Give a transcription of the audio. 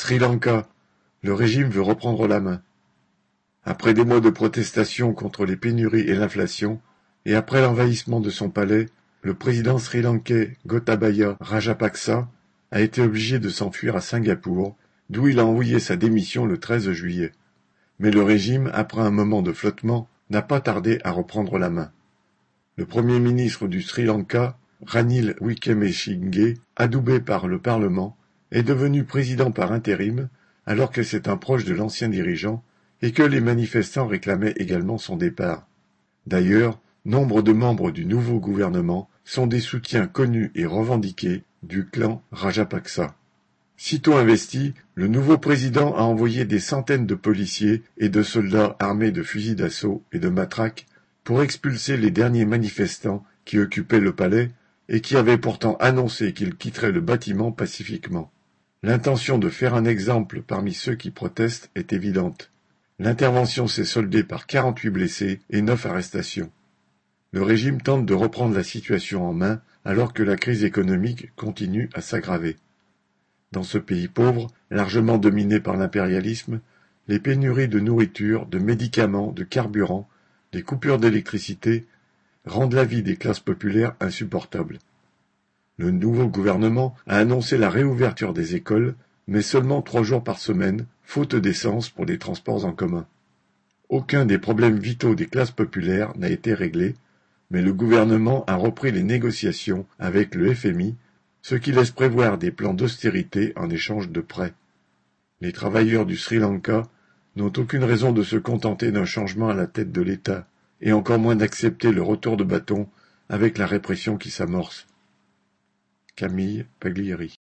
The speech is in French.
Sri Lanka, le régime veut reprendre la main. Après des mois de protestation contre les pénuries et l'inflation, et après l'envahissement de son palais, le président sri-lankais Gotabaya Rajapaksa a été obligé de s'enfuir à Singapour, d'où il a envoyé sa démission le 13 juillet. Mais le régime, après un moment de flottement, n'a pas tardé à reprendre la main. Le premier ministre du Sri Lanka, Ranil Wickremesinghe, adoubé par le Parlement, est devenu président par intérim alors que c'est un proche de l'ancien dirigeant et que les manifestants réclamaient également son départ. D'ailleurs, nombre de membres du nouveau gouvernement sont des soutiens connus et revendiqués du clan Rajapaksa. Sitôt investi, le nouveau président a envoyé des centaines de policiers et de soldats armés de fusils d'assaut et de matraques pour expulser les derniers manifestants qui occupaient le palais et qui avaient pourtant annoncé qu'ils quitteraient le bâtiment pacifiquement. L'intention de faire un exemple parmi ceux qui protestent est évidente. L'intervention s'est soldée par 48 blessés et 9 arrestations. Le régime tente de reprendre la situation en main alors que la crise économique continue à s'aggraver. Dans ce pays pauvre, largement dominé par l'impérialisme, les pénuries de nourriture, de médicaments, de carburant, les coupures d'électricité rendent la vie des classes populaires insupportable. Le nouveau gouvernement a annoncé la réouverture des écoles, mais seulement trois jours par semaine, faute d'essence pour les transports en commun. Aucun des problèmes vitaux des classes populaires n'a été réglé, mais le gouvernement a repris les négociations avec le FMI, ce qui laisse prévoir des plans d'austérité en échange de prêts. Les travailleurs du Sri Lanka n'ont aucune raison de se contenter d'un changement à la tête de l'État, et encore moins d'accepter le retour de bâton avec la répression qui s'amorce. Camille Paglieri